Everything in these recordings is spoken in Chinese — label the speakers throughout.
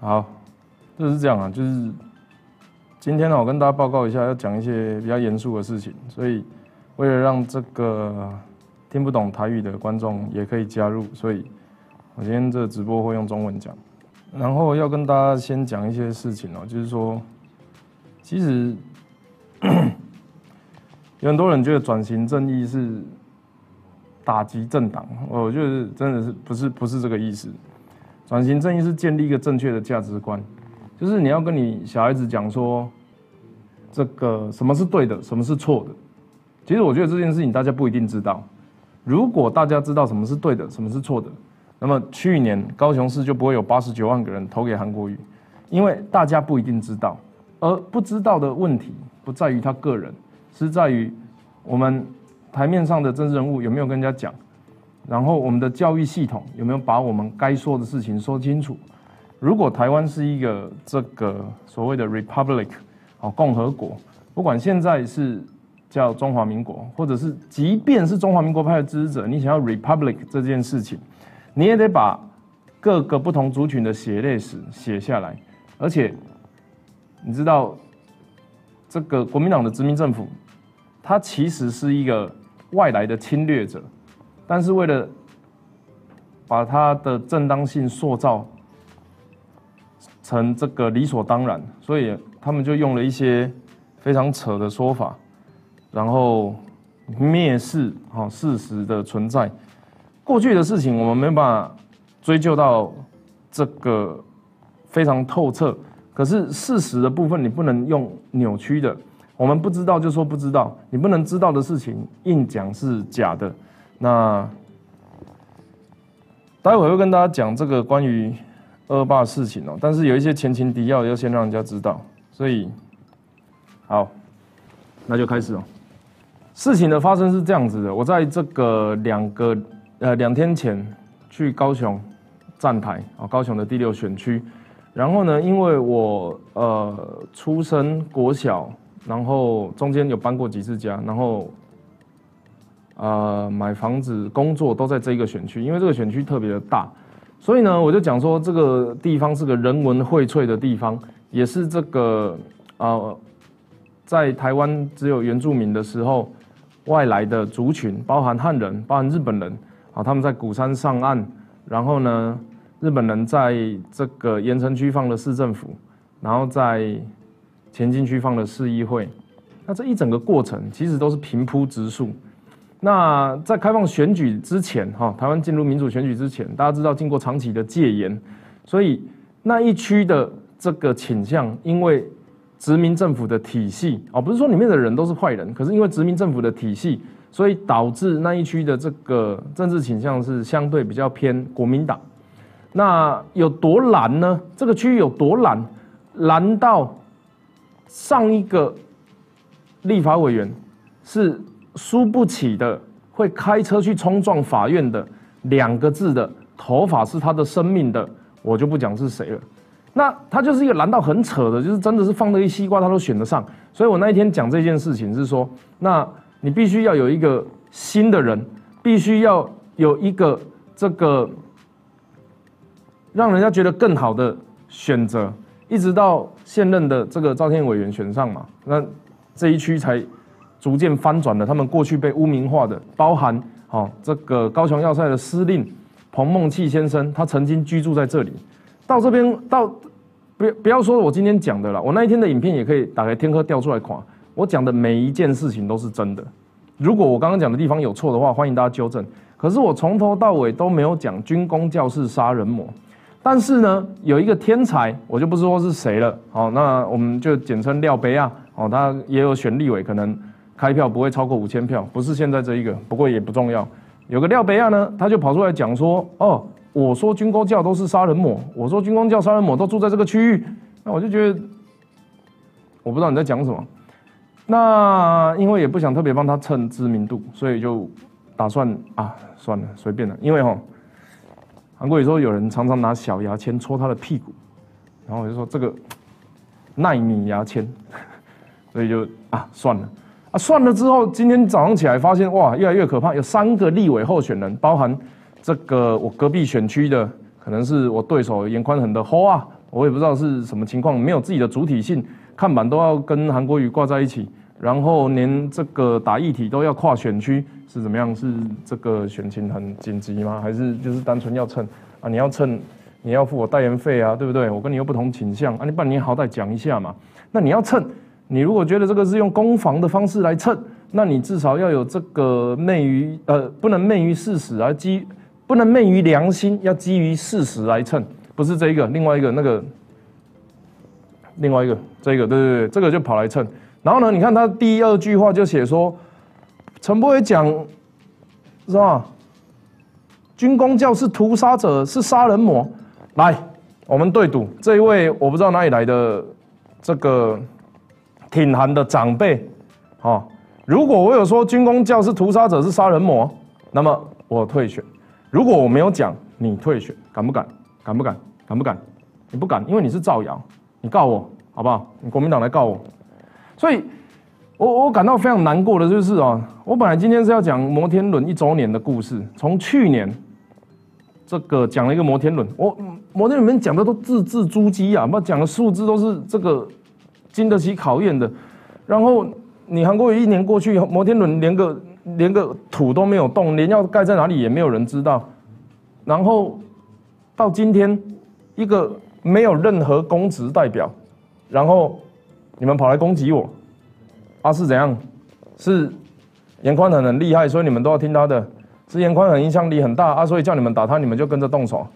Speaker 1: 好，就是这样啊，就是今天呢，我跟大家报告一下，要讲一些比较严肃的事情，所以为了让这个听不懂台语的观众也可以加入，所以我今天这个直播会用中文讲，然后要跟大家先讲一些事情哦，就是说，其实有很多人觉得转型正义是打击政党，我觉得真的是不是不是这个意思。转型正义是建立一个正确的价值观，就是你要跟你小孩子讲说，这个什么是对的，什么是错的。其实我觉得这件事情大家不一定知道。如果大家知道什么是对的，什么是错的，那么去年高雄市就不会有八十九万个人投给韩国瑜，因为大家不一定知道。而不知道的问题不在于他个人，是在于我们台面上的政治人物有没有跟人家讲。然后我们的教育系统有没有把我们该说的事情说清楚？如果台湾是一个这个所谓的 republic，哦，共和国，不管现在是叫中华民国，或者是即便是中华民国派的支持者，你想要 republic 这件事情，你也得把各个不同族群的血泪史写下来。而且你知道，这个国民党的殖民政府，它其实是一个外来的侵略者。但是为了把它的正当性塑造成这个理所当然，所以他们就用了一些非常扯的说法，然后蔑视哈事实的存在。过去的事情我们没办法追究到这个非常透彻，可是事实的部分你不能用扭曲的。我们不知道就说不知道，你不能知道的事情硬讲是假的。那待会会跟大家讲这个关于二霸的事情哦，但是有一些前情提要要先让人家知道，所以好，那就开始哦。事情的发生是这样子的，我在这个两个呃两天前去高雄站台啊，高雄的第六选区，然后呢，因为我呃出生国小，然后中间有搬过几次家，然后。呃，买房子、工作都在这一个选区，因为这个选区特别的大，所以呢，我就讲说这个地方是个人文荟萃的地方，也是这个呃，在台湾只有原住民的时候，外来的族群，包含汉人、包含日本人啊，他们在鼓山上岸，然后呢，日本人在这个盐城区放了市政府，然后在前进区放了市议会，那这一整个过程其实都是平铺直述。那在开放选举之前，哈，台湾进入民主选举之前，大家知道经过长期的戒严，所以那一区的这个倾向，因为殖民政府的体系，哦，不是说里面的人都是坏人，可是因为殖民政府的体系，所以导致那一区的这个政治倾向是相对比较偏国民党。那有多蓝呢？这个区域有多蓝？蓝到上一个立法委员是。输不起的，会开车去冲撞法院的，两个字的头发是他的生命的，我就不讲是谁了。那他就是一个难到很扯的，就是真的是放了一西瓜他都选得上。所以我那一天讲这件事情是说，那你必须要有一个新的人，必须要有一个这个让人家觉得更好的选择，一直到现任的这个赵天委员选上嘛，那这一区才。逐渐翻转了他们过去被污名化的，包含哦这个高雄要塞的司令彭孟契先生，他曾经居住在这里。到这边到不不要说我今天讲的了，我那一天的影片也可以打开天科调出来看。我讲的每一件事情都是真的。如果我刚刚讲的地方有错的话，欢迎大家纠正。可是我从头到尾都没有讲军工教室杀人魔。但是呢，有一个天才，我就不说是谁了。好，那我们就简称廖杯啊。哦，他也有选立委，可能。开票不会超过五千票，不是现在这一个，不过也不重要。有个廖北亚呢，他就跑出来讲说：“哦，我说军工教都是杀人魔，我说军工教杀人魔都住在这个区域。”那我就觉得，我不知道你在讲什么。那因为也不想特别帮他蹭知名度，所以就打算啊，算了，随便了。因为哈，韩国也说有人常常拿小牙签戳他的屁股，然后我就说这个纳米牙签，所以就啊，算了。啊，算了之后，今天早上起来发现，哇，越来越可怕。有三个立委候选人，包含这个我隔壁选区的，可能是我对手严宽恒的侯啊，我也不知道是什么情况，没有自己的主体性，看板都要跟韩国瑜挂在一起，然后连这个打议题都要跨选区，是怎么样？是这个选情很紧急吗？还是就是单纯要蹭啊？你要蹭，你要付我代言费啊，对不对？我跟你又不同倾向啊，你不然你好歹讲一下嘛。那你要蹭，你如果觉得这个是用攻防的方式来蹭。那你至少要有这个昧于呃，不能昧于事实而基，不能昧于良心，要基于事实来蹭，不是这一个，另外一个那个，另外一个这个，对对对，这个就跑来蹭。然后呢，你看他第二句话就写说，陈伯伟讲是吧？军工教是屠杀者，是杀人魔。来，我们对赌，这一位我不知道哪里来的这个挺韩的长辈，哦。如果我有说军工教是屠杀者是杀人魔，那么我退选。如果我没有讲，你退选，敢不敢？敢不敢？敢不敢？你不敢，因为你是造谣，你告我好不好？你国民党来告我。所以，我我感到非常难过的就是啊，我本来今天是要讲摩天轮一周年的故事，从去年这个讲了一个摩天轮，我摩天轮里面讲的都字字珠玑啊，那讲的数字都是这个经得起考验的，然后。你韩国有一年过去，摩天轮连个连个土都没有动，连要盖在哪里也没有人知道。然后到今天，一个没有任何公职代表，然后你们跑来攻击我，啊是怎样？是严宽很很厉害，所以你们都要听他的。是严宽很影响力很大啊，所以叫你们打他，你们就跟着动手。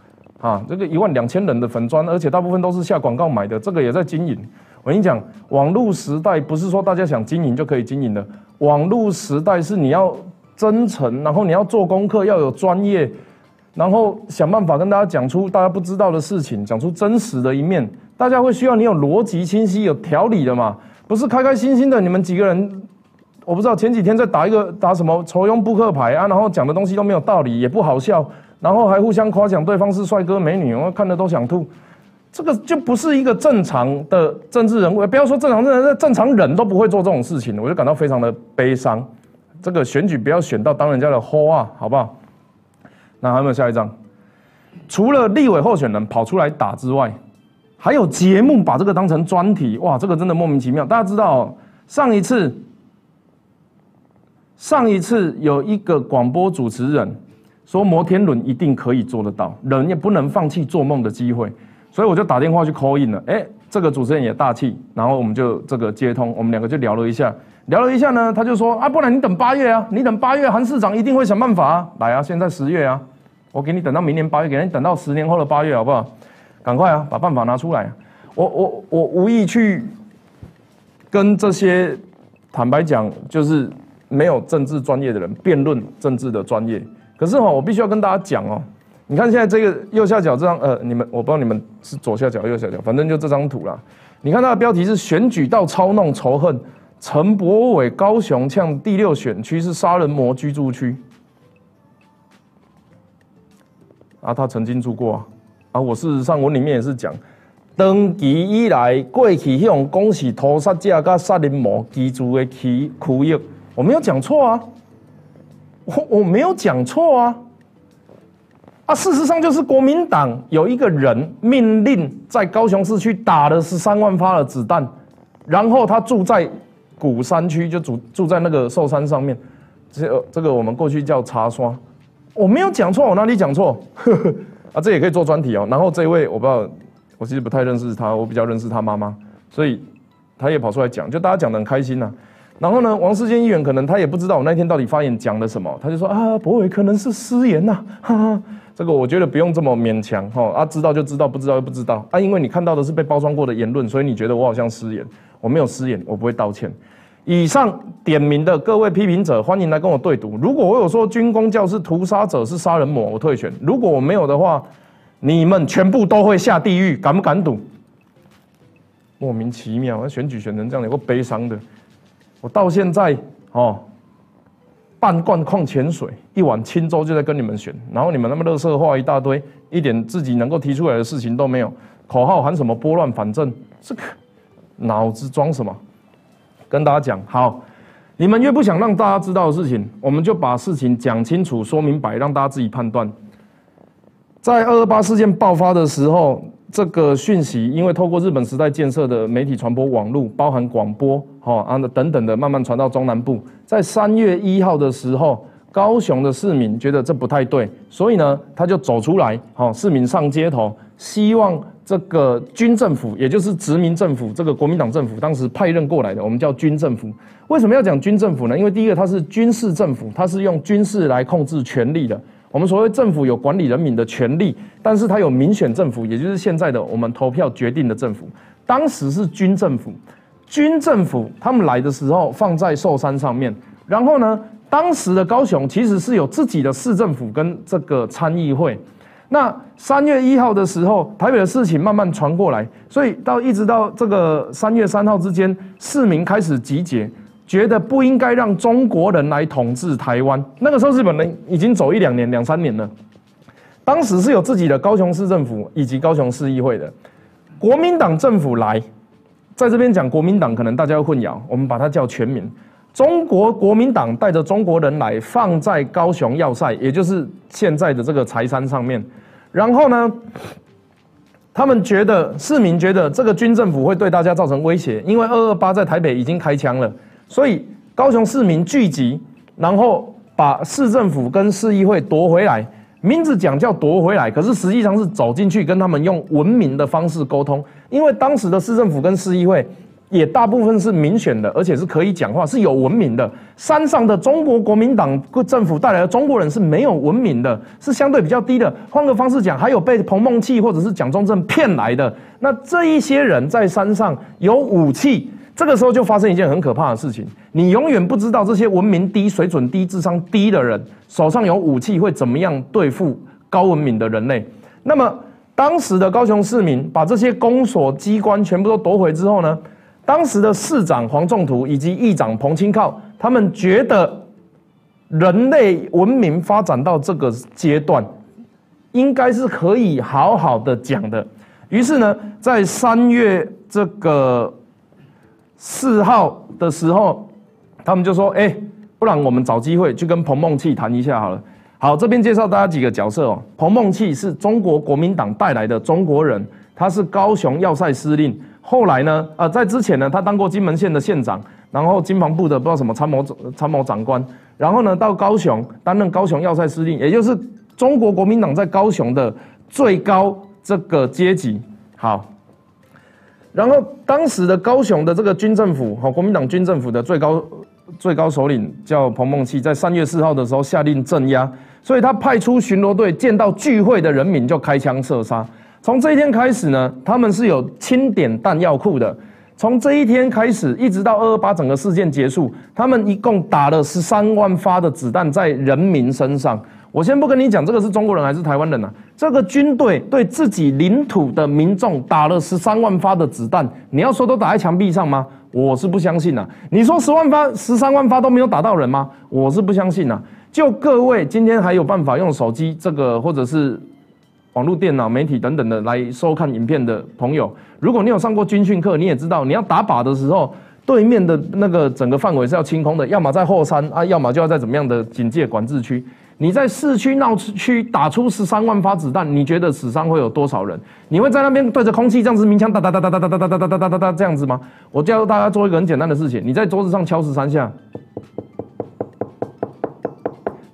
Speaker 1: 啊，这个一万两千人的粉砖，而且大部分都是下广告买的，这个也在经营。我跟你讲，网络时代不是说大家想经营就可以经营的。网络时代是你要真诚，然后你要做功课，要有专业，然后想办法跟大家讲出大家不知道的事情，讲出真实的一面。大家会需要你有逻辑清晰、有条理的嘛？不是开开心心的。你们几个人，我不知道前几天在打一个打什么抽佣扑克牌啊，然后讲的东西都没有道理，也不好笑，然后还互相夸奖对方是帅哥美女，我看的都想吐。这个就不是一个正常的政治人物，不要说正常人，正常人都不会做这种事情，我就感到非常的悲伤。这个选举不要选到当人家的后啊，好不好？那还有没有下一张？除了立委候选人跑出来打之外，还有节目把这个当成专题，哇，这个真的莫名其妙。大家知道，上一次，上一次有一个广播主持人说摩天轮一定可以做得到，人也不能放弃做梦的机会。所以我就打电话去 call in 了，哎，这个主持人也大气，然后我们就这个接通，我们两个就聊了一下，聊了一下呢，他就说啊，不然你等八月啊，你等八月，韩市长一定会想办法啊，来啊，现在十月啊，我给你等到明年八月，给你等到十年后的八月好不好？赶快啊，把办法拿出来。我我我无意去跟这些坦白讲，就是没有政治专业的人辩论政治的专业，可是哈，我必须要跟大家讲哦。你看现在这个右下角这张，呃，你们我不知道你们是左下角右下角，反正就这张图啦。你看它的标题是选举到操弄仇恨，陈柏伟高雄呛第六选区是杀人魔居住区。啊，他曾经住过啊。啊，我事实上我里面也是讲，登基以来过去迄种恭喜屠杀者跟杀人魔居住的区区域，我没有讲错啊，我我没有讲错啊。啊，事实上就是国民党有一个人命令在高雄市区打了十三万发的子弹，然后他住在古山区，就住住在那个寿山上面。这这个我们过去叫茶刷，我没有讲错，我哪里讲错？啊，这也可以做专题哦。然后这位我不知道，我其实不太认识他，我比较认识他妈妈，所以他也跑出来讲，就大家讲的很开心呐。然后呢，王世坚议员可能他也不知道我那天到底发言讲了什么，他就说啊，博伟可能是失言呐，哈哈。这个我觉得不用这么勉强哈啊，知道就知道，不知道就不知道啊。因为你看到的是被包装过的言论，所以你觉得我好像失言，我没有失言，我不会道歉。以上点名的各位批评者，欢迎来跟我对赌。如果我有说军工教是屠杀者是杀人魔，我退选；如果我没有的话，你们全部都会下地狱，敢不敢赌？莫名其妙，选举选成这样，有个悲伤的。我到现在哦。半罐矿泉水，一碗清粥就在跟你们选，然后你们那么乐色话一大堆，一点自己能够提出来的事情都没有，口号喊什么拨乱反正，这个脑子装什么？跟大家讲好，你们越不想让大家知道的事情，我们就把事情讲清楚、说明白，让大家自己判断。在二二八事件爆发的时候，这个讯息，因为透过日本时代建设的媒体传播网络，包含广播，哈啊等等的，慢慢传到中南部。在三月一号的时候，高雄的市民觉得这不太对，所以呢，他就走出来，哈，市民上街头，希望这个军政府，也就是殖民政府，这个国民党政府当时派任过来的，我们叫军政府。为什么要讲军政府呢？因为第一个，它是军事政府，它是用军事来控制权力的。我们所谓政府有管理人民的权利，但是它有民选政府，也就是现在的我们投票决定的政府。当时是军政府，军政府他们来的时候放在寿山上面，然后呢，当时的高雄其实是有自己的市政府跟这个参议会。那三月一号的时候，台北的事情慢慢传过来，所以到一直到这个三月三号之间，市民开始集结。觉得不应该让中国人来统治台湾。那个时候，日本人已经走一两年、两三年了。当时是有自己的高雄市政府以及高雄市议会的。国民党政府来，在这边讲国民党，可能大家会混淆，我们把它叫全民。中国国民党带着中国人来，放在高雄要塞，也就是现在的这个柴山上面。然后呢，他们觉得市民觉得这个军政府会对大家造成威胁，因为二二八在台北已经开枪了。所以高雄市民聚集，然后把市政府跟市议会夺回来。名字讲叫夺回来，可是实际上是走进去跟他们用文明的方式沟通。因为当时的市政府跟市议会也大部分是民选的，而且是可以讲话，是有文明的。山上的中国国民党政府带来的中国人是没有文明的，是相对比较低的。换个方式讲，还有被彭孟祺或者是蒋中正骗来的。那这一些人在山上有武器。这个时候就发生一件很可怕的事情，你永远不知道这些文明低、水准低、智商低的人手上有武器会怎么样对付高文明的人类。那么当时的高雄市民把这些公所机关全部都夺回之后呢，当时的市长黄仲图以及议长彭清靠，他们觉得人类文明发展到这个阶段，应该是可以好好的讲的。于是呢，在三月这个。四号的时候，他们就说：“哎，不然我们找机会去跟彭梦器谈一下好了。”好，这边介绍大家几个角色哦。彭梦器是中国国民党带来的中国人，他是高雄要塞司令。后来呢，呃，在之前呢，他当过金门县的县长，然后金防部的不知道什么参谋参谋长官，然后呢，到高雄担任高雄要塞司令，也就是中国国民党在高雄的最高这个阶级。好。然后当时的高雄的这个军政府，哈，国民党军政府的最高最高首领叫彭孟祺，在三月四号的时候下令镇压，所以他派出巡逻队，见到聚会的人民就开枪射杀。从这一天开始呢，他们是有清点弹药库的。从这一天开始，一直到二二八整个事件结束，他们一共打了十三万发的子弹在人民身上。我先不跟你讲这个是中国人还是台湾人呐？这个军队对自己领土的民众打了十三万发的子弹，你要说都打在墙壁上吗？我是不相信呐。你说十万发、十三万发都没有打到人吗？我是不相信呐。就各位今天还有办法用手机这个或者是网络电脑媒体等等的来收看影片的朋友，如果你有上过军训课，你也知道你要打靶的时候，对面的那个整个范围是要清空的，要么在后山啊，要么就要在怎么样的警戒管制区。你在市区闹市区打出十三万发子弹，你觉得死伤会有多少人？你会在那边对着空气这样子鸣枪哒哒哒哒哒哒哒哒哒哒哒哒这样子吗？我教大家做一个很简单的事情，你在桌子上敲十三下，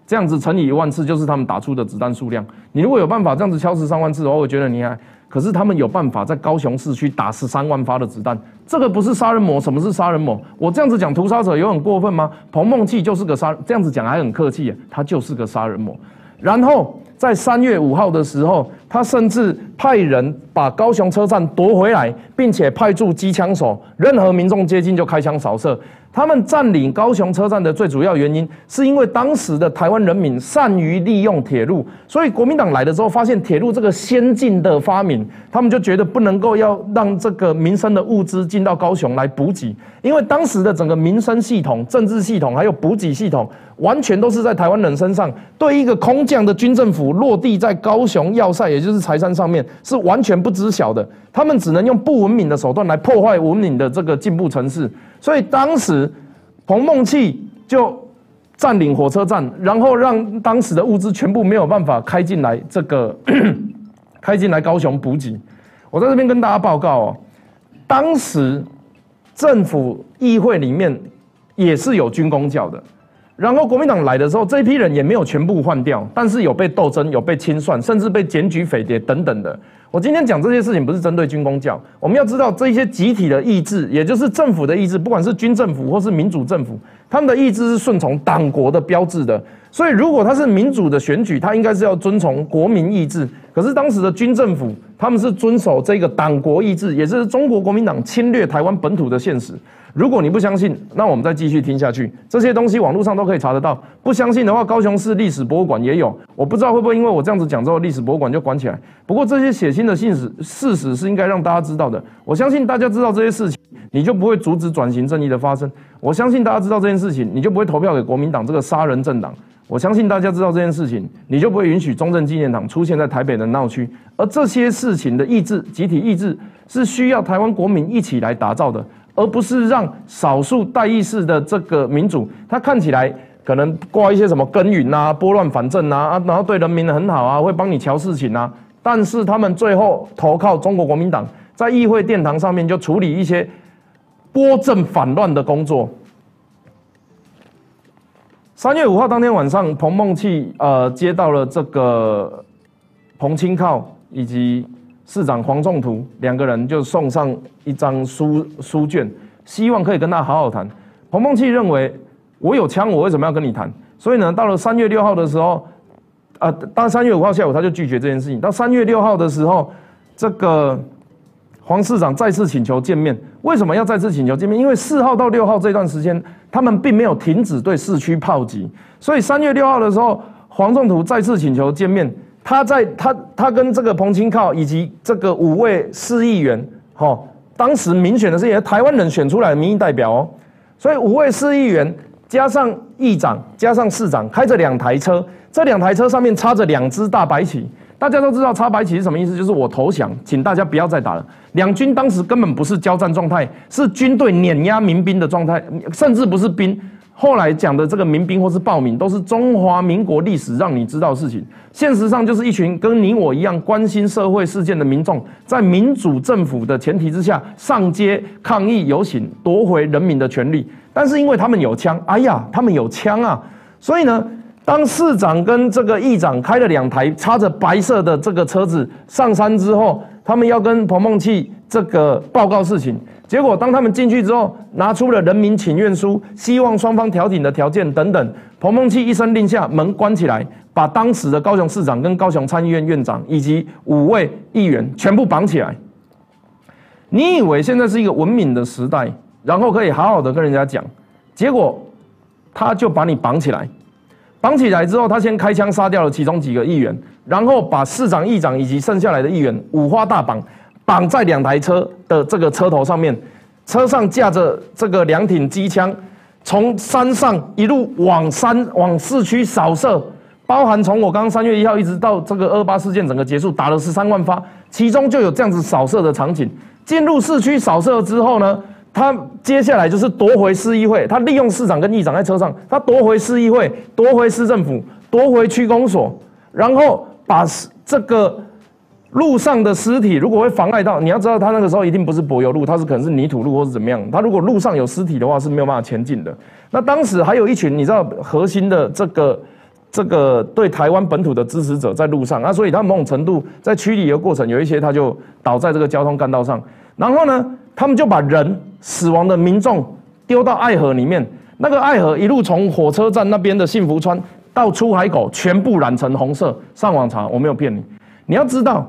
Speaker 1: 这样子乘以一万次就是他们打出的子弹数量。你如果有办法这样子敲十三万次的话，我觉得你还。可是他们有办法在高雄市区打十三万发的子弹，这个不是杀人魔？什么是杀人魔？我这样子讲屠杀者有很过分吗？彭梦琪就是个杀，这样子讲还很客气，他就是个杀人魔。然后在三月五号的时候，他甚至派人把高雄车站夺回来，并且派驻机枪手，任何民众接近就开枪扫射。他们占领高雄车站的最主要原因，是因为当时的台湾人民善于利用铁路，所以国民党来的时候发现铁路这个先进的发明，他们就觉得不能够要让这个民生的物资进到高雄来补给，因为当时的整个民生系统、政治系统还有补给系统，完全都是在台湾人身上。对一个空降的军政府落地在高雄要塞，就是财山上面，是完全不知晓的。他们只能用不文明的手段来破坏文明的这个进步城市。所以当时，彭梦器就占领火车站，然后让当时的物资全部没有办法开进来，这个 开进来高雄补给。我在这边跟大家报告哦，当时政府议会里面也是有军工教的。然后国民党来的时候，这批人也没有全部换掉，但是有被斗争，有被清算，甚至被检举匪谍等等的。我今天讲这些事情不是针对军工教，我们要知道这些集体的意志，也就是政府的意志，不管是军政府或是民主政府，他们的意志是顺从党国的标志的。所以如果他是民主的选举，他应该是要遵从国民意志。可是当时的军政府，他们是遵守这个党国意志，也是中国国民党侵略台湾本土的现实。如果你不相信，那我们再继续听下去。这些东西网络上都可以查得到。不相信的话，高雄市历史博物馆也有。我不知道会不会因为我这样子讲之后，历史博物馆就关起来。不过这些血腥的信史事实是应该让大家知道的。我相信大家知道这些事情，你就不会阻止转型正义的发生。我相信大家知道这件事情，你就不会投票给国民党这个杀人政党。我相信大家知道这件事情，你就不会允许中正纪念堂出现在台北的闹区。而这些事事情的意志，集体意志，是需要台湾国民一起来打造的。而不是让少数代议式的这个民主，他看起来可能挂一些什么耕耘啊、拨乱反正啊啊，然后对人民很好啊，会帮你瞧事情啊。但是他们最后投靠中国国民党，在议会殿堂上面就处理一些拨正反乱的工作。三月五号当天晚上，彭梦器呃接到了这个彭清靠以及。市长黄仲图两个人就送上一张书书卷，希望可以跟他好好谈。彭梦器认为我有枪，我为什么要跟你谈？所以呢，到了三月六号的时候，啊，到三月五号下午他就拒绝这件事情。到三月六号的时候，这个黄市长再次请求见面。为什么要再次请求见面？因为四号到六号这段时间，他们并没有停止对市区炮击，所以三月六号的时候，黄仲图再次请求见面。他在他他跟这个彭清靠以及这个五位市议员，哈，当时民选的是也台湾人选出来的民意代表哦，所以五位市议员加上议长加上市长开着两台车，这两台车上面插着两支大白旗，大家都知道插白旗是什么意思，就是我投降，请大家不要再打了。两军当时根本不是交战状态，是军队碾压民兵的状态，甚至不是兵。后来讲的这个民兵或是暴民，都是中华民国历史让你知道事情。现实上就是一群跟你我一样关心社会事件的民众，在民主政府的前提之下上街抗议游行，夺回人民的权利。但是因为他们有枪，哎呀，他们有枪啊！所以呢，当市长跟这个议长开了两台插着白色的这个车子上山之后，他们要跟彭梦器这个报告事情。结果，当他们进去之后，拿出了人民请愿书，希望双方调停的条件等等。彭梦器一声令下，门关起来，把当时的高雄市长跟高雄参议院院长以及五位议员全部绑起来。你以为现在是一个文明的时代，然后可以好好的跟人家讲，结果他就把你绑起来。绑起来之后，他先开枪杀掉了其中几个议员，然后把市长、议长以及剩下来的议员五花大绑。绑在两台车的这个车头上面，车上架着这个两挺机枪，从山上一路往山往市区扫射，包含从我刚刚三月一号一直到这个二八事件整个结束，打了十三万发，其中就有这样子扫射的场景。进入市区扫射之后呢，他接下来就是夺回市议会，他利用市长跟议长在车上，他夺回市议会，夺回市政府，夺回区公所，然后把这个。路上的尸体如果会妨碍到，你要知道他那个时候一定不是柏油路，他是可能是泥土路或是怎么样。他如果路上有尸体的话是没有办法前进的。那当时还有一群你知道核心的这个这个对台湾本土的支持者在路上啊，所以他某种程度在驱离的过程有一些他就倒在这个交通干道上。然后呢，他们就把人死亡的民众丢到爱河里面，那个爱河一路从火车站那边的幸福川到出海口全部染成红色。上网查，我没有骗你，你要知道。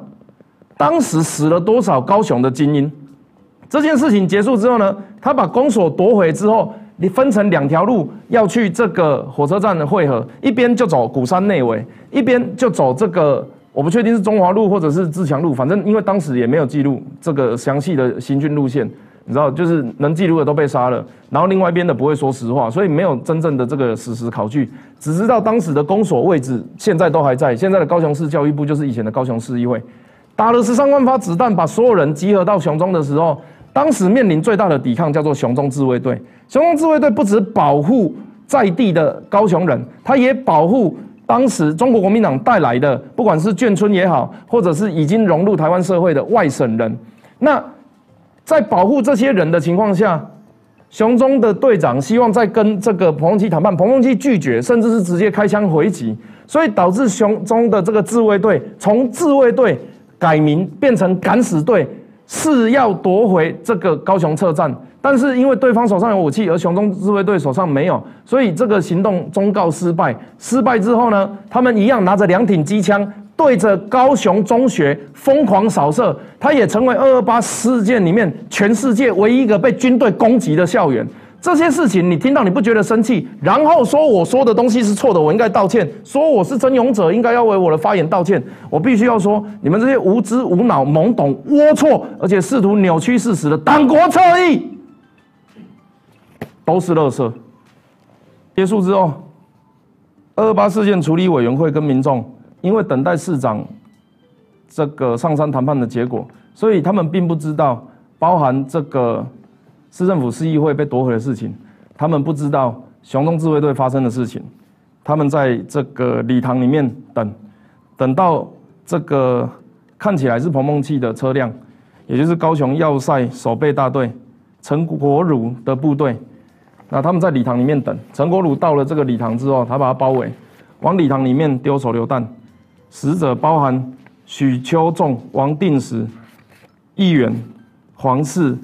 Speaker 1: 当时死了多少高雄的精英？这件事情结束之后呢？他把公所夺回之后，你分成两条路要去这个火车站的汇合，一边就走鼓山内围，一边就走这个我不确定是中华路或者是自强路，反正因为当时也没有记录这个详细的行军路线，你知道，就是能记录的都被杀了，然后另外一边的不会说实话，所以没有真正的这个史实考据，只知道当时的公所位置现在都还在，现在的高雄市教育部就是以前的高雄市议会。打了十三万发子弹，把所有人集合到熊中的时候，当时面临最大的抵抗叫做熊中自卫队。熊中自卫队不止保护在地的高雄人，他也保护当时中国国民党带来的，不管是眷村也好，或者是已经融入台湾社会的外省人，那在保护这些人的情况下，熊中的队长希望在跟这个彭孟基谈判，彭孟基拒绝，甚至是直接开枪回击，所以导致熊中的这个自卫队从自卫队改名变成敢死队，是要夺回这个高雄车站。但是因为对方手上有武器，而雄中自卫队手上没有，所以这个行动终告失败。失败之后呢，他们一样拿着两挺机枪，对着高雄中学疯狂扫射。它也成为二二八事件里面全世界唯一一个被军队攻击的校园。这些事情你听到你不觉得生气？然后说我说的东西是错的，我应该道歉。说我是真勇者，应该要为我的发言道歉。我必须要说，你们这些无知无脑、懵懂、龌龊，而且试图扭曲事实的党国侧翼。都是垃圾。结束之后，二二八事件处理委员会跟民众因为等待市长这个上山谈判的结果，所以他们并不知道包含这个市政府市议会被夺回的事情，他们不知道雄中自卫队发生的事情。他们在这个礼堂里面等，等到这个看起来是彭梦器的车辆，也就是高雄要塞守备大队陈国儒的部队。那他们在礼堂里面等陈国儒到了这个礼堂之后，他把他包围，往礼堂里面丢手榴弹。死者包含许秋仲、王定时、议员黄氏，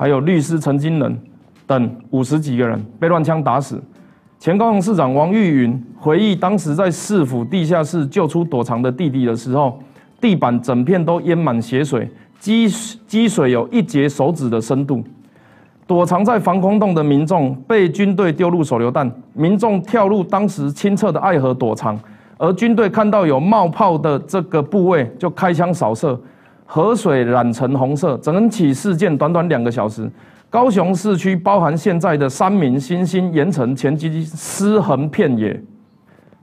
Speaker 1: 还有律师陈金仁等五十几个人被乱枪打死。前高雄市长王玉云回忆，当时在市府地下室救出躲藏的弟弟的时候，地板整片都淹满血水，积积水有一节手指的深度。躲藏在防空洞的民众被军队丢入手榴弹，民众跳入当时清澈的爱河躲藏，而军队看到有冒泡的这个部位就开枪扫射，河水染成红色。整起事件短短两个小时，高雄市区包含现在的三民、新兴、盐城前基尸横遍野。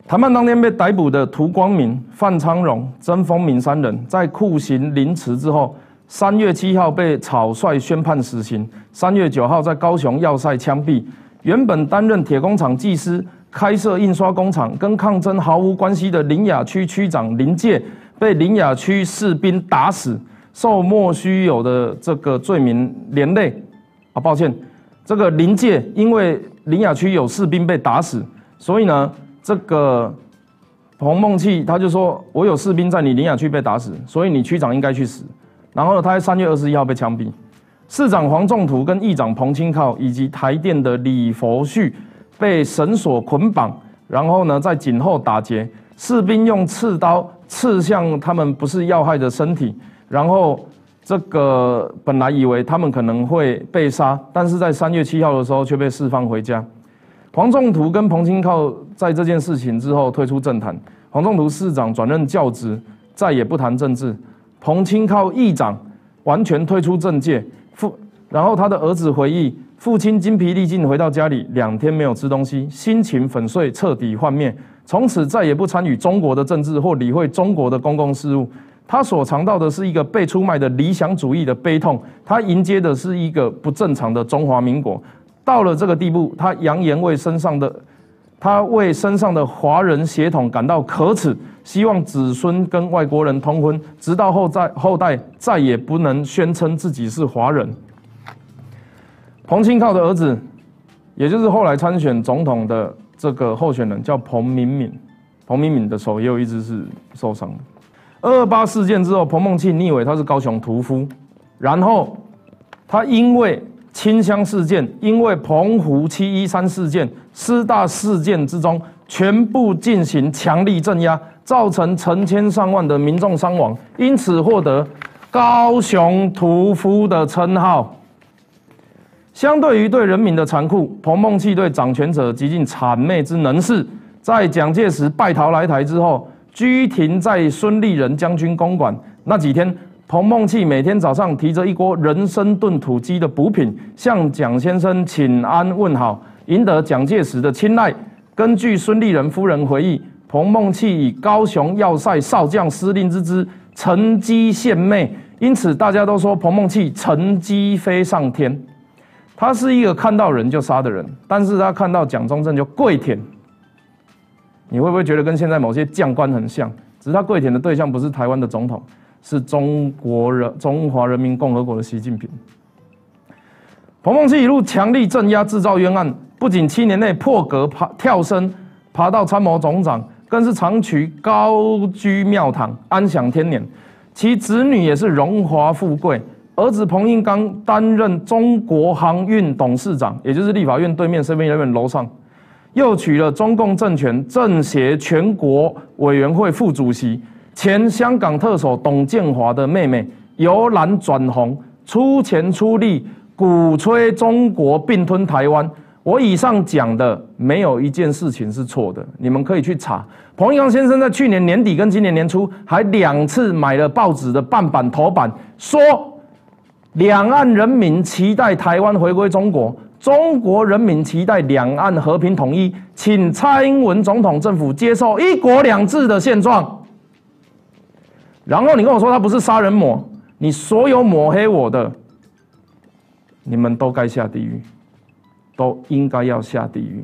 Speaker 1: 谈判当天被逮捕的涂光明、范昌荣、曾丰明三人，在酷刑凌迟之后。三月七号被草率宣判死刑，三月九号在高雄要塞枪毙。原本担任铁工厂技师、开设印刷工厂、跟抗争毫无关系的林雅区区长林介，被林雅区士兵打死，受莫须有的这个罪名连累。啊，抱歉，这个林界因为林雅区有士兵被打死，所以呢，这个彭梦器他就说：“我有士兵在你林雅区被打死，所以你区长应该去死。”然后，他在三月二十一号被枪毙。市长黄仲图跟议长彭清靠以及台电的李佛旭被绳索捆绑，然后呢在颈后打结，士兵用刺刀刺向他们不是要害的身体。然后这个本来以为他们可能会被杀，但是在三月七号的时候却被释放回家。黄仲图跟彭清靠在这件事情之后退出政坛，黄仲图市长转任教职，再也不谈政治。彭清靠议长完全退出政界，父，然后他的儿子回忆，父亲精疲力尽回到家里，两天没有吃东西，心情粉碎，彻底幻灭，从此再也不参与中国的政治或理会中国的公共事务。他所尝到的是一个被出卖的理想主义的悲痛，他迎接的是一个不正常的中华民国。到了这个地步，他扬言为身上的。他为身上的华人血统感到可耻，希望子孙跟外国人通婚，直到后在后代再也不能宣称自己是华人。彭清靠的儿子，也就是后来参选总统的这个候选人，叫彭明敏。彭明敏的手也有一只是受伤的。二二八事件之后，彭孟庆，你以为他是高雄屠夫？然后他因为。清乡事件，因为澎湖七一三事件、师大事件之中，全部进行强力镇压，造成成千上万的民众伤亡，因此获得“高雄屠夫”的称号。相对于对人民的残酷，彭孟器对掌权者极尽谄媚之能事。在蒋介石败逃来台之后，居停在孙立人将军公馆那几天。彭梦器每天早上提着一锅人参炖土鸡的补品，向蒋先生请安问好，赢得蒋介石的青睐。根据孙立人夫人回忆，彭梦器以高雄要塞少将司令之姿乘机献媚，因此大家都说彭梦器乘机飞上天。他是一个看到人就杀的人，但是他看到蒋中正就跪舔。你会不会觉得跟现在某些将官很像？只是他跪舔的对象不是台湾的总统，是中国人中华人民共和国的习近平。彭孟熙一路强力镇压制造冤案，不仅七年内破格爬跳升，爬到参谋总长，更是长期高居庙堂，安享天年。其子女也是荣华富贵，儿子彭英刚担任中国航运董事长，也就是立法院对面身边那边楼上，又娶了中共政权政协全国委员会副主席、前香港特首董建华的妹妹，由蓝转红，出钱出力。鼓吹中国并吞台湾，我以上讲的没有一件事情是错的，你们可以去查。彭一刚先生在去年年底跟今年年初还两次买了报纸的半版头版，说两岸人民期待台湾回归中国，中国人民期待两岸和平统一，请蔡英文总统政府接受一国两制的现状。然后你跟我说他不是杀人魔，你所有抹黑我的。你们都该下地狱，都应该要下地狱，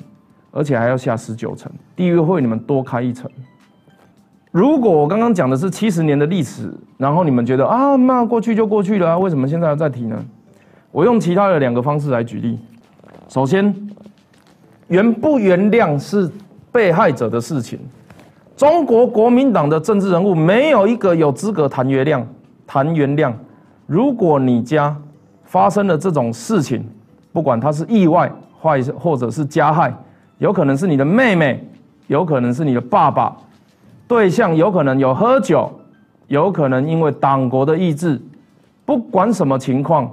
Speaker 1: 而且还要下十九层，地狱会你们多开一层。如果我刚刚讲的是七十年的历史，然后你们觉得啊，那过去就过去了啊，为什么现在要再提呢？我用其他的两个方式来举例。首先，原不原谅是被害者的事情。中国国民党的政治人物没有一个有资格谈原谅，谈原谅。如果你家，发生了这种事情，不管他是意外坏或者是加害，有可能是你的妹妹，有可能是你的爸爸，对象有可能有喝酒，有可能因为党国的意志，不管什么情况，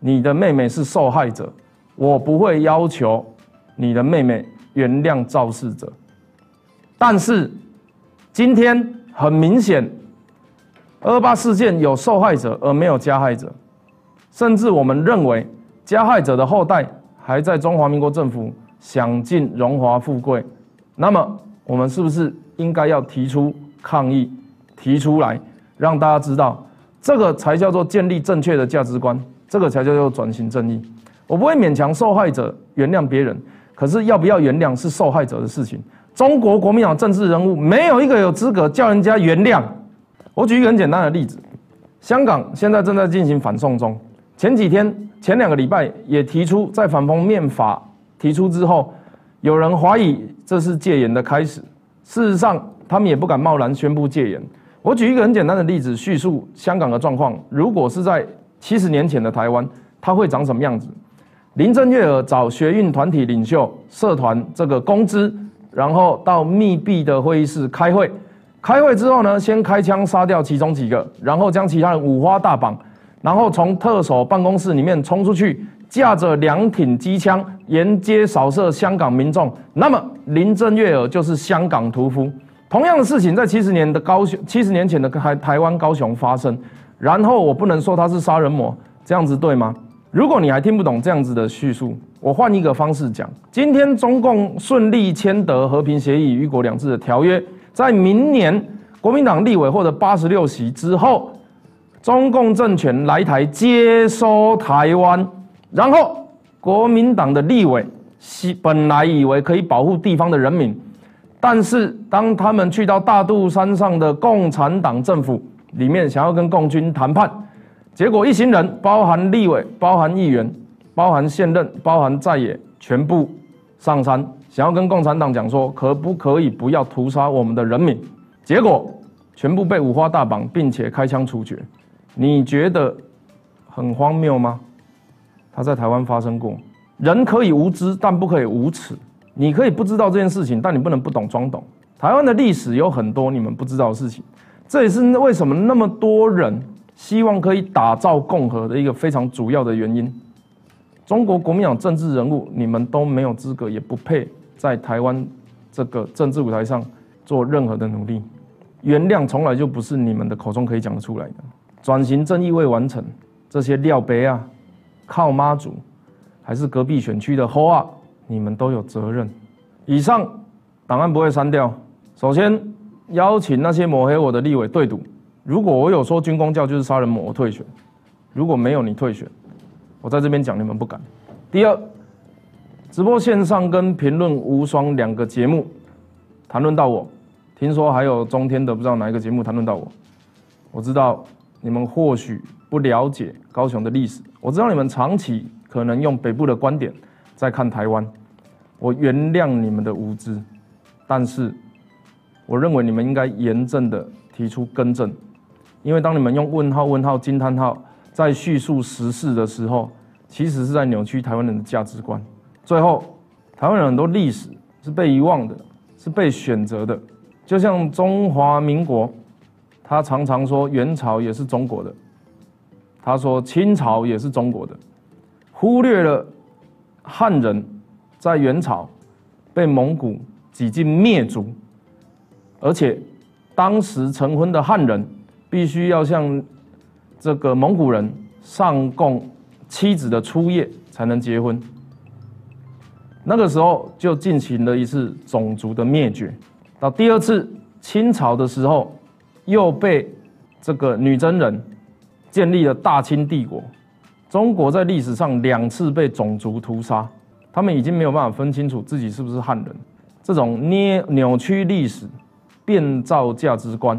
Speaker 1: 你的妹妹是受害者，我不会要求你的妹妹原谅肇事者，但是今天很明显，二八事件有受害者而没有加害者。甚至我们认为，加害者的后代还在中华民国政府享尽荣华富贵，那么我们是不是应该要提出抗议，提出来让大家知道，这个才叫做建立正确的价值观，这个才叫做转型正义。我不会勉强受害者原谅别人，可是要不要原谅是受害者的事情。中国国民党政治人物没有一个有资格叫人家原谅。我举一个很简单的例子，香港现在正在进行反送中。前几天、前两个礼拜也提出，在反封面法提出之后，有人怀疑这是戒严的开始。事实上，他们也不敢贸然宣布戒严。我举一个很简单的例子，叙述香港的状况。如果是在七十年前的台湾，它会长什么样子？林郑月娥找学运团体领袖、社团这个工资，然后到密闭的会议室开会。开会之后呢，先开枪杀掉其中几个，然后将其他人五花大绑。然后从特首办公室里面冲出去，架着两挺机枪沿街扫射香港民众。那么林郑月娥就是香港屠夫。同样的事情在七十年的高雄，七十年前的台台湾高雄发生。然后我不能说他是杀人魔，这样子对吗？如果你还听不懂这样子的叙述，我换一个方式讲：今天中共顺利签得和平协议、一国两制的条约，在明年国民党立委获得八十六席之后。中共政权来台接收台湾，然后国民党的立委本来以为可以保护地方的人民，但是当他们去到大肚山上的共产党政府里面，想要跟共军谈判，结果一行人，包含立委、包含议员、包含现任、包含在野，全部上山，想要跟共产党讲说，可不可以不要屠杀我们的人民？结果全部被五花大绑，并且开枪处决。你觉得很荒谬吗？他在台湾发生过。人可以无知，但不可以无耻。你可以不知道这件事情，但你不能不懂装懂。台湾的历史有很多你们不知道的事情，这也是为什么那么多人希望可以打造共和的一个非常主要的原因。中国国民党政治人物，你们都没有资格，也不配在台湾这个政治舞台上做任何的努力。原谅从来就不是你们的口中可以讲得出来的。转型正义未完成，这些料杯啊，靠妈祖，还是隔壁选区的侯啊，你们都有责任。以上档案不会删掉。首先邀请那些抹黑我的立委对赌，如果我有说军工教就是杀人魔，我退选；如果没有，你退选。我在这边讲，你们不敢。第二，直播线上跟评论无双两个节目，谈论到我，听说还有中天的不知道哪一个节目谈论到我。我知道你们或许不了解高雄的历史，我知道你们长期可能用北部的观点在看台湾，我原谅你们的无知，但是我认为你们应该严正的提出更正，因为当你们用问号、问号、惊叹号在叙述时事的时候，其实是在扭曲台湾人的价值观。最后，台湾人很多历史是被遗忘的，是被选择的，就像中华民国，他常常说元朝也是中国的，他说清朝也是中国的，忽略了汉人在元朝被蒙古几近灭族。而且，当时成婚的汉人必须要向这个蒙古人上供妻子的初夜才能结婚。那个时候就进行了一次种族的灭绝。到第二次清朝的时候，又被这个女真人建立了大清帝国。中国在历史上两次被种族屠杀，他们已经没有办法分清楚自己是不是汉人。这种捏扭曲历史。变造价值观，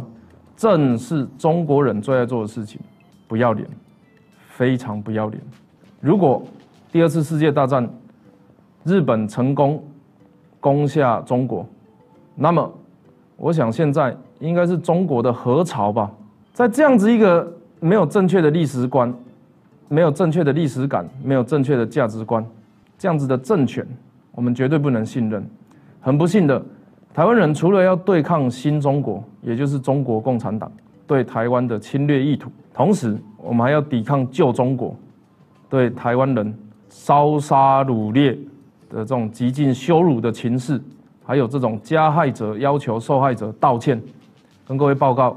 Speaker 1: 正是中国人最爱做的事情。不要脸，非常不要脸。如果第二次世界大战日本成功攻下中国，那么我想现在应该是中国的何朝吧？在这样子一个没有正确的历史观、没有正确的历史感、没有正确的价值观，这样子的政权，我们绝对不能信任。很不幸的。台湾人除了要对抗新中国，也就是中国共产党对台湾的侵略意图，同时我们还要抵抗旧中国对台湾人烧杀掳掠的这种极尽羞辱的情势，还有这种加害者要求受害者道歉。跟各位报告，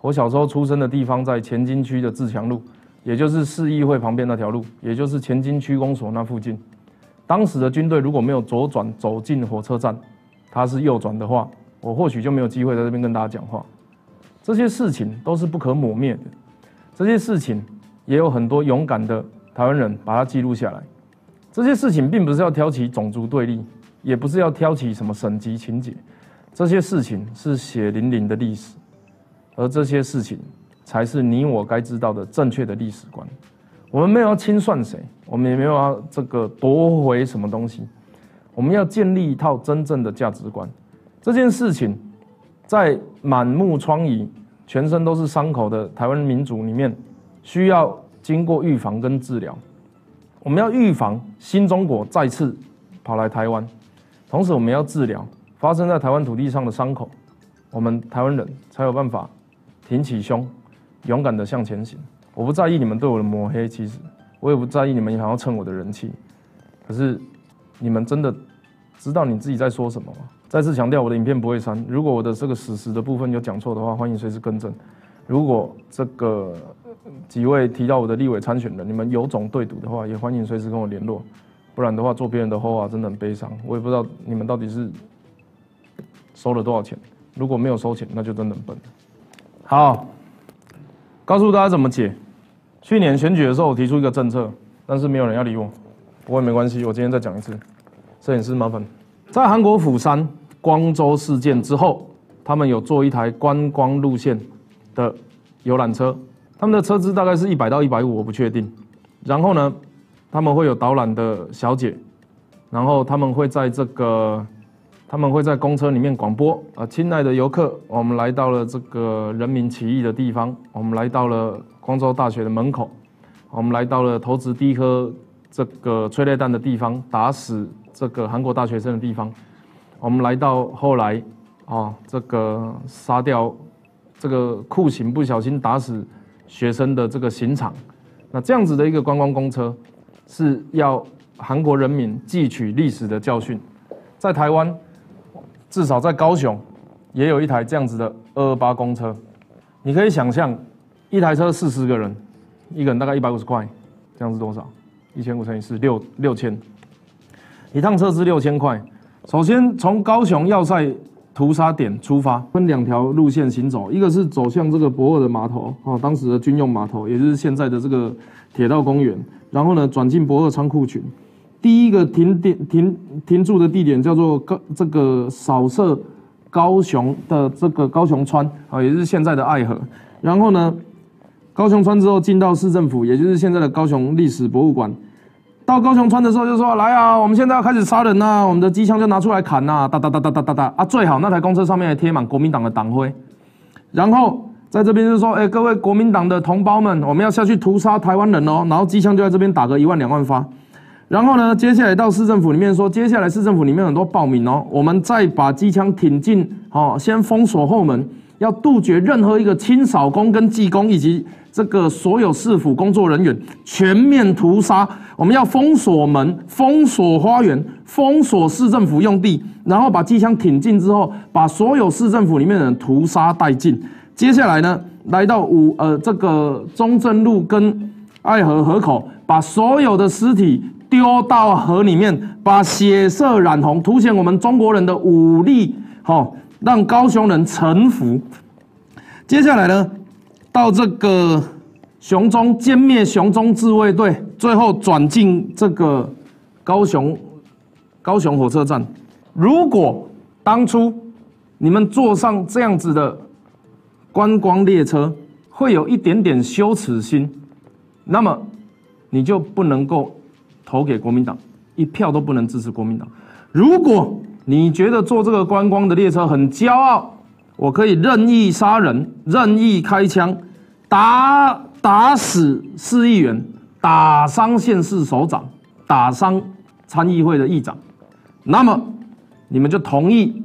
Speaker 1: 我小时候出生的地方在前金区的自强路，也就是市议会旁边那条路，也就是前金区公所那附近。当时的军队如果没有左转走进火车站。他是右转的话，我或许就没有机会在这边跟大家讲话。这些事情都是不可磨灭的，这些事情也有很多勇敢的台湾人把它记录下来。这些事情并不是要挑起种族对立，也不是要挑起什么省级情节，这些事情是血淋淋的历史，而这些事情才是你我该知道的正确的历史观。我们没有要清算谁，我们也没有要这个夺回什么东西。我们要建立一套真正的价值观。这件事情，在满目疮痍、全身都是伤口的台湾民族里面，需要经过预防跟治疗。我们要预防新中国再次跑来台湾，同时我们要治疗发生在台湾土地上的伤口。我们台湾人才有办法挺起胸，勇敢的向前行。我不在意你们对我的抹黑，其实我也不在意你们想要蹭我的人气，可是你们真的。知道你自己在说什么吗？再次强调，我的影片不会删。如果我的这个史实的部分有讲错的话，欢迎随时更正。如果这个几位提到我的立委参选人，你们有种对赌的话，也欢迎随时跟我联络。不然的话，做别人的后话真的很悲伤。我也不知道你们到底是收了多少钱。如果没有收钱，那就真的很笨。好，告诉大家怎么解。去年选举的时候，我提出一个政策，但是没有人要理我。不过没关系，我今天再讲一次。摄影师麻烦，在韩国釜山光州事件之后，他们有做一台观光路线的游览车，他们的车资大概是一百到一百五，我不确定。然后呢，他们会有导览的小姐，然后他们会在这个，他们会在公车里面广播啊，亲爱的游客，我们来到了这个人民起义的地方，我们来到了光州大学的门口，我们来到了投掷第一颗这个催泪弹的地方，打死。这个韩国大学生的地方，我们来到后来，啊，这个杀掉这个酷刑不小心打死学生的这个刑场，那这样子的一个观光公车，是要韩国人民汲取历史的教训。在台湾，至少在高雄，也有一台这样子的二二八公车。你可以想象，一台车四十个人，一个人大概一百五十块，这样是多少？一千五乘以四，六六千。一趟车是六千块。首先从高雄要塞屠杀点出发，分两条路线行走，一个是走向这个博尔的码头，哦，当时的军用码头，也就是现在的这个铁道公园。然后呢，转进博尔仓库群。第一个停点停停住的地点叫做高这个扫射高雄的这个高雄川啊，也就是现在的爱河。然后呢，高雄川之后进到市政府，也就是现在的高雄历史博物馆。到高雄川的时候就说：“来啊，我们现在要开始杀人呐！我们的机枪就拿出来砍呐！哒哒哒哒哒哒哒啊！最好那台公车上面还贴满国民党的党徽。然后在这边就说：‘哎，各位国民党的同胞们，我们要下去屠杀台湾人哦！’然后机枪就在这边打个一万两万发。然后呢，接下来到市政府里面说：‘接下来市政府里面很多报名哦，我们再把机枪挺进哦，先封锁后门，要杜绝任何一个清扫工跟技工以及。’这个所有市府工作人员全面屠杀，我们要封锁门、封锁花园、封锁市政府用地，然后把机枪挺进之后，把所有市政府里面的人屠杀殆尽。接下来呢，来到五呃这个中正路跟爱河河口，把所有的尸体丢到河里面，把血色染红，凸显我们中国人的武力，好让高雄人臣服。接下来呢？到这个熊中歼灭熊中自卫队，最后转进这个高雄高雄火车站。如果当初你们坐上这样子的观光列车，会有一点点羞耻心，那么你就不能够投给国民党，一票都不能支持国民党。如果你觉得坐这个观光的列车很骄傲，我可以任意杀人，任意开枪。打打死市议员，打伤县市首长，打伤参议会的议长，那么你们就同意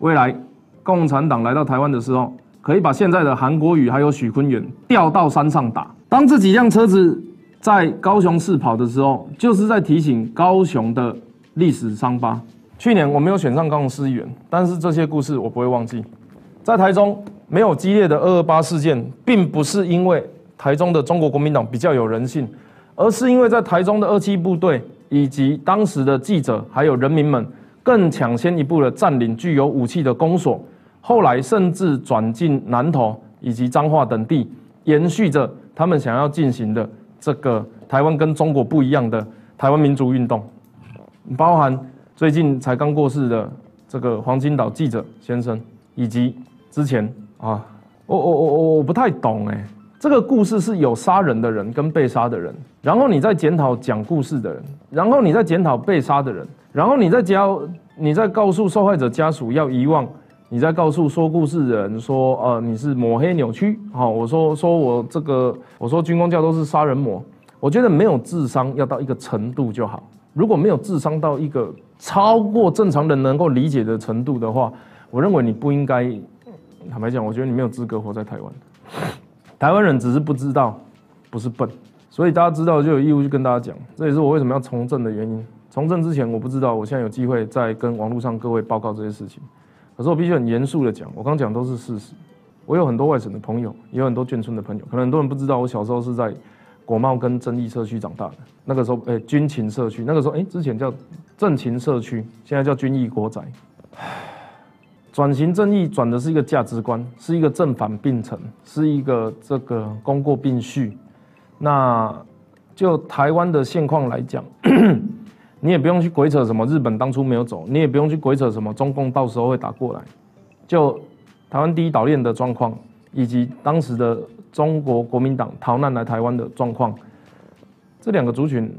Speaker 1: 未来共产党来到台湾的时候，可以把现在的韩国瑜还有许坤元调到山上打。当这几辆车子在高雄市跑的时候，就是在提醒高雄的历史伤疤。去年我没有选上高雄市议员，但是这些故事我不会忘记。在台中。没有激烈的二二八事件，并不是因为台中的中国国民党比较有人性，而是因为在台中的二七部队以及当时的记者还有人民们，更抢先一步的占领具有武器的公所，后来甚至转进南投以及彰化等地，延续着他们想要进行的这个台湾跟中国不一样的台湾民族运动，包含最近才刚过世的这个黄金岛记者先生，以及之前。啊，我我我我我不太懂哎，这个故事是有杀人的人跟被杀的人，然后你在检讨讲故事的人，然后你在检讨被杀的人，然后你在教你在告诉受害者家属要遗忘，你在告诉说故事人说，呃，你是抹黑扭曲，好，我说说我这个，我说军工教都是杀人魔，我觉得没有智商要到一个程度就好，如果没有智商到一个超过正常人能够理解的程度的话，我认为你不应该。坦白讲，我觉得你没有资格活在台湾。台湾人只是不知道，不是笨，所以大家知道就有义务去跟大家讲。这也是我为什么要从政的原因。从政之前我不知道，我现在有机会在跟网络上各位报告这些事情。可是我必须很严肃的讲，我刚讲都是事实。我有很多外省的朋友，也有很多眷村的朋友。可能很多人不知道，我小时候是在国贸跟正义社区长大的。那个时候，哎，军情社区，那个时候，哎，之前叫政情社区，现在叫军义国宅。转型正义转的是一个价值观，是一个正反并存，是一个这个功过并蓄。那就台湾的现况来讲，你也不用去鬼扯什么日本当初没有走，你也不用去鬼扯什么中共到时候会打过来。就台湾第一岛链的状况，以及当时的中国国民党逃难来台湾的状况，这两个族群，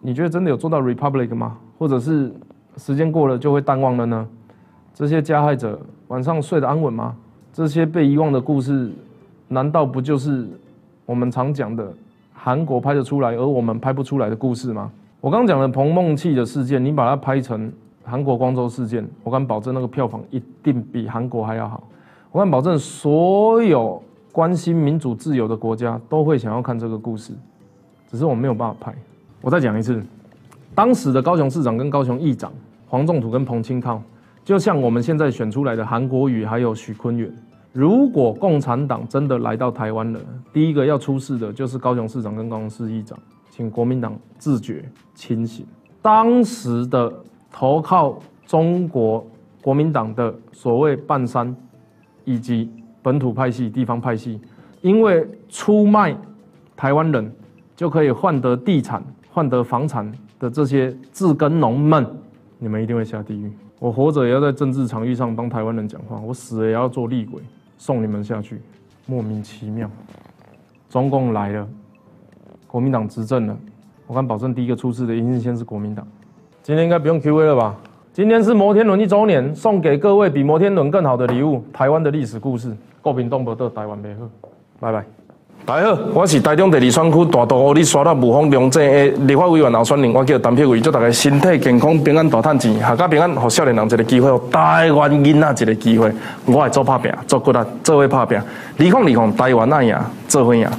Speaker 1: 你觉得真的有做到 republic 吗？或者是时间过了就会淡忘了呢？这些加害者晚上睡得安稳吗？这些被遗忘的故事，难道不就是我们常讲的韩国拍得出来，而我们拍不出来的故事吗？我刚讲的彭梦器的事件，你把它拍成韩国光州事件，我敢保证那个票房一定比韩国还要好。我敢保证，所有关心民主自由的国家都会想要看这个故事，只是我们没有办法拍。我再讲一次，当时的高雄市长跟高雄议长黄仲土跟彭清康。就像我们现在选出来的韩国瑜还有许坤元，如果共产党真的来到台湾了，第一个要出事的就是高雄市长跟高雄市议长，请国民党自觉清醒。当时的投靠中国国民党的所谓半山以及本土派系、地方派系，因为出卖台湾人就可以换得地产、换得房产的这些自耕农们，你们一定会下地狱。我活着也要在政治场域上帮台湾人讲话，我死也要做厉鬼送你们下去，莫名其妙。中共来了，国民党执政了，我敢保证第一个出事的一定先是国民党。今天应该不用 Q&A 了吧？今天是摩天轮一周年，送给各位比摩天轮更好的礼物——台湾的历史故事。国民党不得台湾美好，拜拜。大家好，我是台中第二选区大都湖你刷到无方良政的立法委员候选人，我叫陈佩伟，祝大家身体健康、平安大赚钱，阖家平安，给少年人一个机会，台湾囡仔一个机会。我会做拍拼，做骨力，做会拍拼，二抗二抗，台湾那样，做会赢。